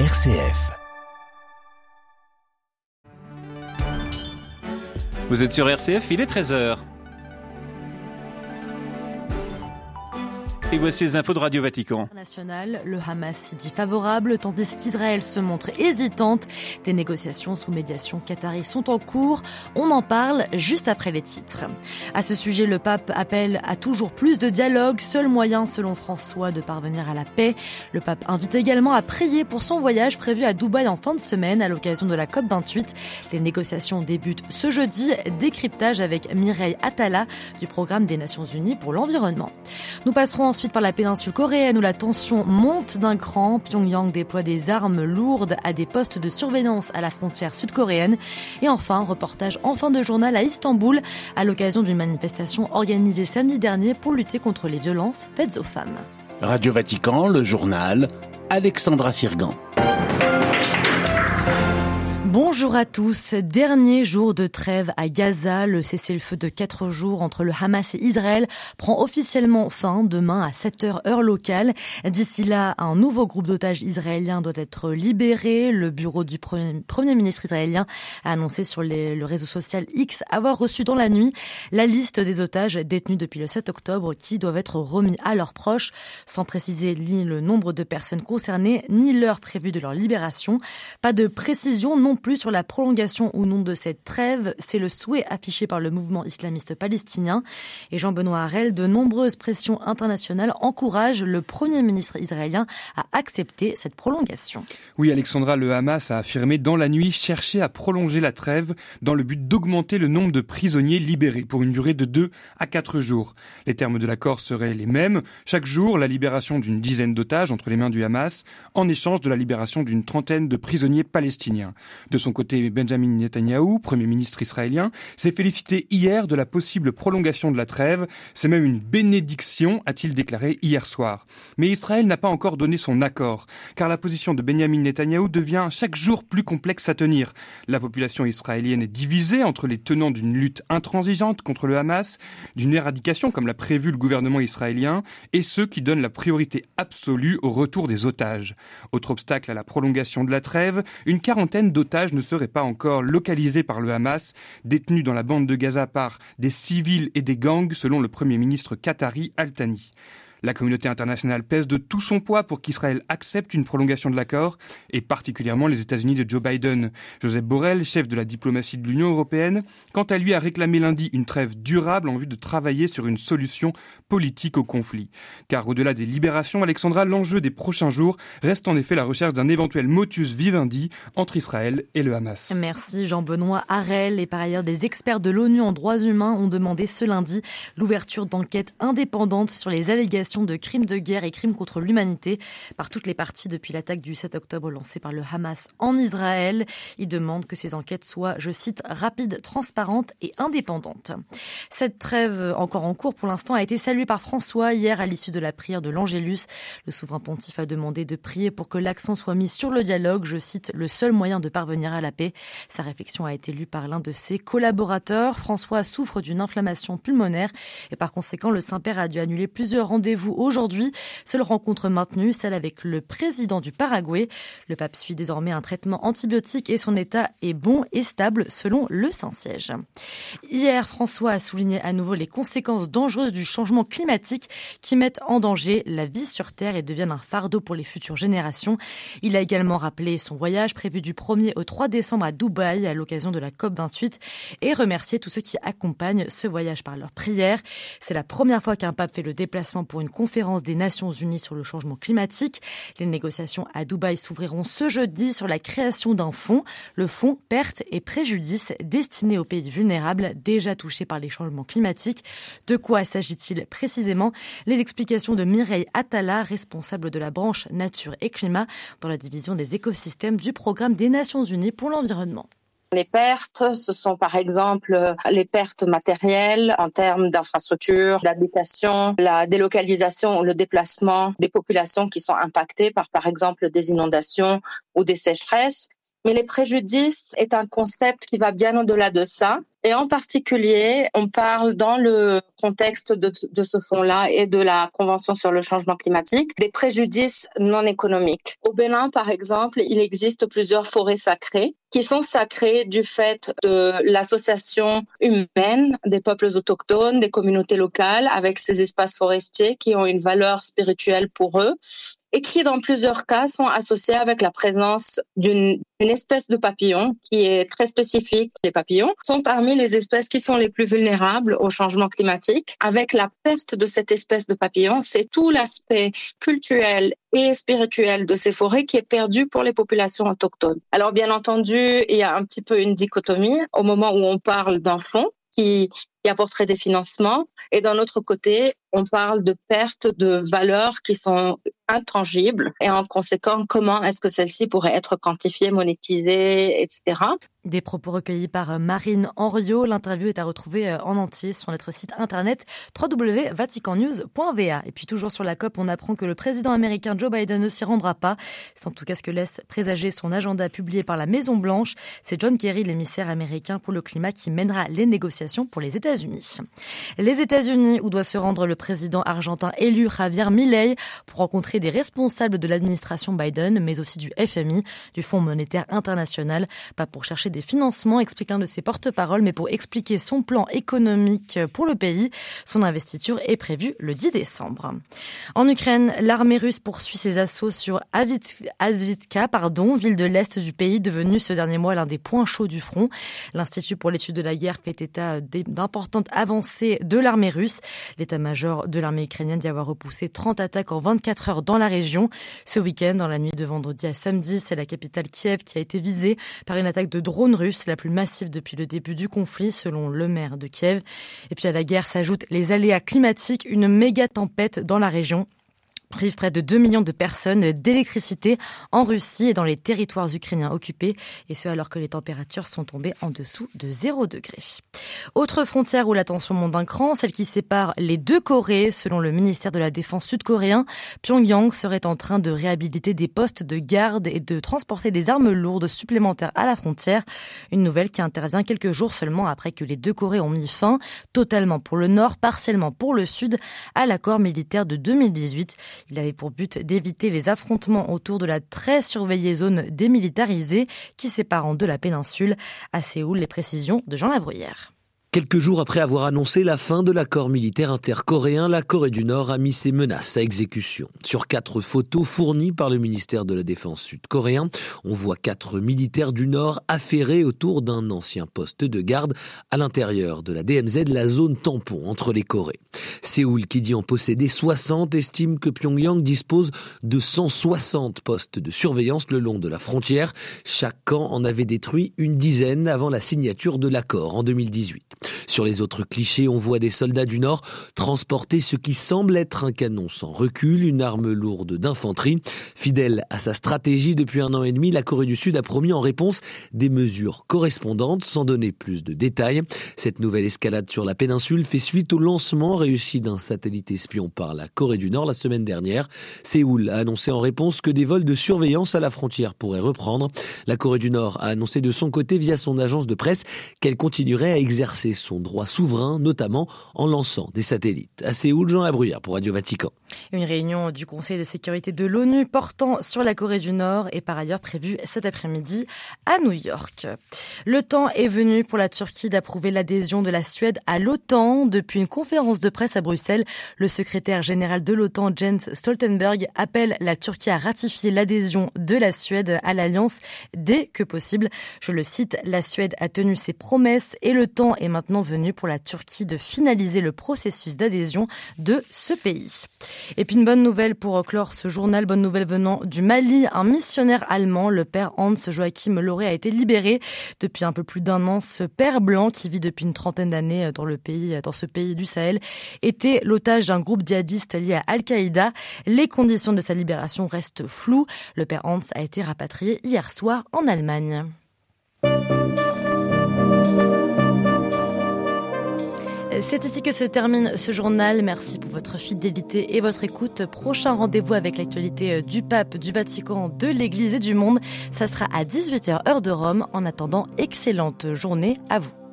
RCF. Vous êtes sur RCF, il est 13h. Et voici les infos de Radio Vatican. National, le Hamas s'y dit favorable, tandis qu'Israël se montre hésitante. Des négociations sous médiation qatari sont en cours. On en parle juste après les titres. À ce sujet, le pape appelle à toujours plus de dialogue, seul moyen, selon François, de parvenir à la paix. Le pape invite également à prier pour son voyage prévu à Dubaï en fin de semaine à l'occasion de la COP28. Les négociations débutent ce jeudi. Décryptage avec Mireille Atala du programme des Nations Unies pour l'environnement. Nous passerons ensuite par la péninsule coréenne où la tension monte d'un cran. Pyongyang déploie des armes lourdes à des postes de surveillance à la frontière sud-coréenne. Et enfin, reportage en fin de journal à Istanbul à l'occasion d'une manifestation organisée samedi dernier pour lutter contre les violences faites aux femmes. Radio Vatican, le journal, Alexandra Sirgan. Bonjour à tous. Dernier jour de trêve à Gaza. Le cessez-le-feu de quatre jours entre le Hamas et Israël prend officiellement fin demain à 7 heures heure locale. D'ici là, un nouveau groupe d'otages israéliens doit être libéré. Le bureau du premier, ministre israélien a annoncé sur le réseau social X avoir reçu dans la nuit la liste des otages détenus depuis le 7 octobre qui doivent être remis à leurs proches, sans préciser ni le nombre de personnes concernées ni l'heure prévue de leur libération. Pas de précision non plus sur la prolongation ou non de cette trêve. C'est le souhait affiché par le mouvement islamiste palestinien. Et Jean-Benoît Harel, de nombreuses pressions internationales encouragent le Premier ministre israélien à accepter cette prolongation. Oui, Alexandra, le Hamas a affirmé dans la nuit chercher à prolonger la trêve dans le but d'augmenter le nombre de prisonniers libérés pour une durée de 2 à 4 jours. Les termes de l'accord seraient les mêmes. Chaque jour, la libération d'une dizaine d'otages entre les mains du Hamas en échange de la libération d'une trentaine de prisonniers palestiniens. De son côté, Benjamin Netanyahu, Premier ministre israélien, s'est félicité hier de la possible prolongation de la trêve. C'est même une bénédiction, a-t-il déclaré hier soir. Mais Israël n'a pas encore donné son accord, car la position de Benjamin Netanyahu devient chaque jour plus complexe à tenir. La population israélienne est divisée entre les tenants d'une lutte intransigeante contre le Hamas, d'une éradication comme l'a prévu le gouvernement israélien, et ceux qui donnent la priorité absolue au retour des otages. Autre obstacle à la prolongation de la trêve, une quarantaine d'otages ne serait pas encore localisé par le Hamas, détenu dans la bande de Gaza par des civils et des gangs, selon le Premier ministre qatari Al-Thani. La communauté internationale pèse de tout son poids pour qu'Israël accepte une prolongation de l'accord, et particulièrement les États-Unis de Joe Biden. Joseph Borrell, chef de la diplomatie de l'Union européenne, quant à lui a réclamé lundi une trêve durable en vue de travailler sur une solution politique au conflit. Car au-delà des libérations, Alexandra, l'enjeu des prochains jours reste en effet la recherche d'un éventuel motus vivendi entre Israël et le Hamas. Merci Jean-Benoît Harel. Et par ailleurs, des experts de l'ONU en droits humains ont demandé ce lundi l'ouverture d'enquêtes indépendantes sur les allégations de crimes de guerre et crimes contre l'humanité par toutes les parties depuis l'attaque du 7 octobre lancée par le Hamas en Israël. Il demande que ces enquêtes soient, je cite, rapides, transparentes et indépendantes. Cette trêve encore en cours pour l'instant a été saluée par François hier à l'issue de la prière de l'Angélus. Le souverain pontife a demandé de prier pour que l'accent soit mis sur le dialogue, je cite, le seul moyen de parvenir à la paix. Sa réflexion a été lue par l'un de ses collaborateurs. François souffre d'une inflammation pulmonaire et par conséquent le Saint-Père a dû annuler plusieurs rendez-vous aujourd'hui. Seule rencontre maintenue, celle avec le président du Paraguay. Le pape suit désormais un traitement antibiotique et son état est bon et stable selon le Saint-Siège. Hier, François a souligné à nouveau les conséquences dangereuses du changement climatique qui mettent en danger la vie sur Terre et deviennent un fardeau pour les futures générations. Il a également rappelé son voyage prévu du 1er au 3 décembre à Dubaï à l'occasion de la COP28 et remercié tous ceux qui accompagnent ce voyage par leur prière. C'est la première fois qu'un pape fait le déplacement pour une conférence des Nations Unies sur le changement climatique. Les négociations à Dubaï s'ouvriront ce jeudi sur la création d'un fonds, le fonds pertes et préjudices destiné aux pays vulnérables déjà touchés par les changements climatiques. De quoi s'agit-il précisément? Les explications de Mireille Attala, responsable de la branche nature et climat dans la division des écosystèmes du programme des Nations Unies pour l'environnement. Les pertes, ce sont par exemple les pertes matérielles en termes d'infrastructures, d'habitation, la délocalisation ou le déplacement des populations qui sont impactées par par exemple des inondations ou des sécheresses. Mais les préjudices est un concept qui va bien au-delà de ça. Et en particulier, on parle dans le contexte de, ce fonds-là et de la Convention sur le changement climatique des préjudices non économiques. Au Bénin, par exemple, il existe plusieurs forêts sacrées qui sont sacrées du fait de l'association humaine des peuples autochtones, des communautés locales, avec ces espaces forestiers qui ont une valeur spirituelle pour eux et qui, dans plusieurs cas, sont associés avec la présence d'une espèce de papillon qui est très spécifique. Les papillons sont parmi les espèces qui sont les plus vulnérables au changement climatique. Avec la perte de cette espèce de papillon, c'est tout l'aspect culturel et spirituel de ces forêts qui est perdu pour les populations autochtones. Alors, bien entendu, il y a un petit peu une dichotomie au moment où on parle d'un fonds qui, qui apporterait des financements. Et d'un autre côté, on parle de perte de valeurs qui sont intangibles et en conséquent, comment est-ce que celles-ci pourraient être quantifiées, monétisées, etc. Des propos recueillis par Marine Henriot. L'interview est à retrouver euh, en entier sur notre site internet www.vaticannews.va. Et puis toujours sur la COP, on apprend que le président américain Joe Biden ne s'y rendra pas. C'est en tout cas ce que laisse présager son agenda publié par la Maison Blanche. C'est John Kerry, l'émissaire américain pour le climat, qui mènera les négociations pour les États-Unis. Les États-Unis, où doit se rendre le président argentin élu Javier Milei pour rencontrer des responsables de l'administration Biden, mais aussi du FMI, du Fonds monétaire international, pas pour chercher des financements, explique l'un de ses porte-paroles, mais pour expliquer son plan économique pour le pays. Son investiture est prévue le 10 décembre. En Ukraine, l'armée russe poursuit ses assauts sur Avdiivka, pardon, ville de l'Est du pays, devenue ce dernier mois l'un des points chauds du front. L'Institut pour l'étude de la guerre fait état d'importantes avancées de l'armée russe. L'état-major de l'armée ukrainienne dit avoir repoussé 30 attaques en 24 heures dans la région. Ce week-end, dans la nuit de vendredi à samedi, c'est la capitale Kiev qui a été visée par une attaque de russe, la plus massive depuis le début du conflit, selon le maire de Kiev. Et puis à la guerre s'ajoutent les aléas climatiques, une méga tempête dans la région prive près de 2 millions de personnes d'électricité en Russie et dans les territoires ukrainiens occupés, et ce alors que les températures sont tombées en dessous de 0 degré. Autre frontière où la tension monte d'un cran, celle qui sépare les deux Corées. Selon le ministère de la Défense sud-coréen, Pyongyang serait en train de réhabiliter des postes de garde et de transporter des armes lourdes supplémentaires à la frontière. Une nouvelle qui intervient quelques jours seulement après que les deux Corées ont mis fin, totalement pour le nord, partiellement pour le sud, à l'accord militaire de 2018. Il avait pour but d'éviter les affrontements autour de la très surveillée zone démilitarisée qui sépare de la péninsule. À Séoul, les précisions de Jean Labruyère. Quelques jours après avoir annoncé la fin de l'accord militaire intercoréen, la Corée du Nord a mis ses menaces à exécution. Sur quatre photos fournies par le ministère de la Défense sud-coréen, on voit quatre militaires du Nord affairés autour d'un ancien poste de garde à l'intérieur de la DMZ, la zone tampon entre les Corées. Séoul, qui dit en posséder 60, estime que Pyongyang dispose de 160 postes de surveillance le long de la frontière. Chaque camp en avait détruit une dizaine avant la signature de l'accord en 2018. Sur les autres clichés, on voit des soldats du Nord transporter ce qui semble être un canon sans recul, une arme lourde d'infanterie. Fidèle à sa stratégie depuis un an et demi, la Corée du Sud a promis en réponse des mesures correspondantes sans donner plus de détails. Cette nouvelle escalade sur la péninsule fait suite au lancement réussi d'un satellite espion par la Corée du Nord la semaine dernière. Séoul a annoncé en réponse que des vols de surveillance à la frontière pourraient reprendre. La Corée du Nord a annoncé de son côté via son agence de presse qu'elle continuerait à exercer son droit souverain, notamment en lançant des satellites. À Séoul, Jean Labruyère pour Radio Vatican. Une réunion du Conseil de sécurité de l'ONU portant sur la Corée du Nord est par ailleurs prévue cet après-midi à New York. Le temps est venu pour la Turquie d'approuver l'adhésion de la Suède à l'OTAN. Depuis une conférence de presse à Bruxelles, le secrétaire général de l'OTAN, Jens Stoltenberg, appelle la Turquie à ratifier l'adhésion de la Suède à l'Alliance dès que possible. Je le cite, la Suède a tenu ses promesses et le temps est maintenant venu pour la Turquie de finaliser le processus d'adhésion de ce pays. Et puis une bonne nouvelle pour clore ce journal, bonne nouvelle venant du Mali. Un missionnaire allemand, le père Hans Joachim Loré, a été libéré depuis un peu plus d'un an. Ce père blanc qui vit depuis une trentaine d'années dans le pays, dans ce pays du Sahel, était l'otage d'un groupe djihadiste lié à Al-Qaïda. Les conditions de sa libération restent floues. Le père Hans a été rapatrié hier soir en Allemagne. C'est ici que se termine ce journal. Merci pour votre fidélité et votre écoute. Prochain rendez-vous avec l'actualité du pape, du Vatican, de l'Église et du monde. Ça sera à 18h heure de Rome. En attendant, excellente journée à vous.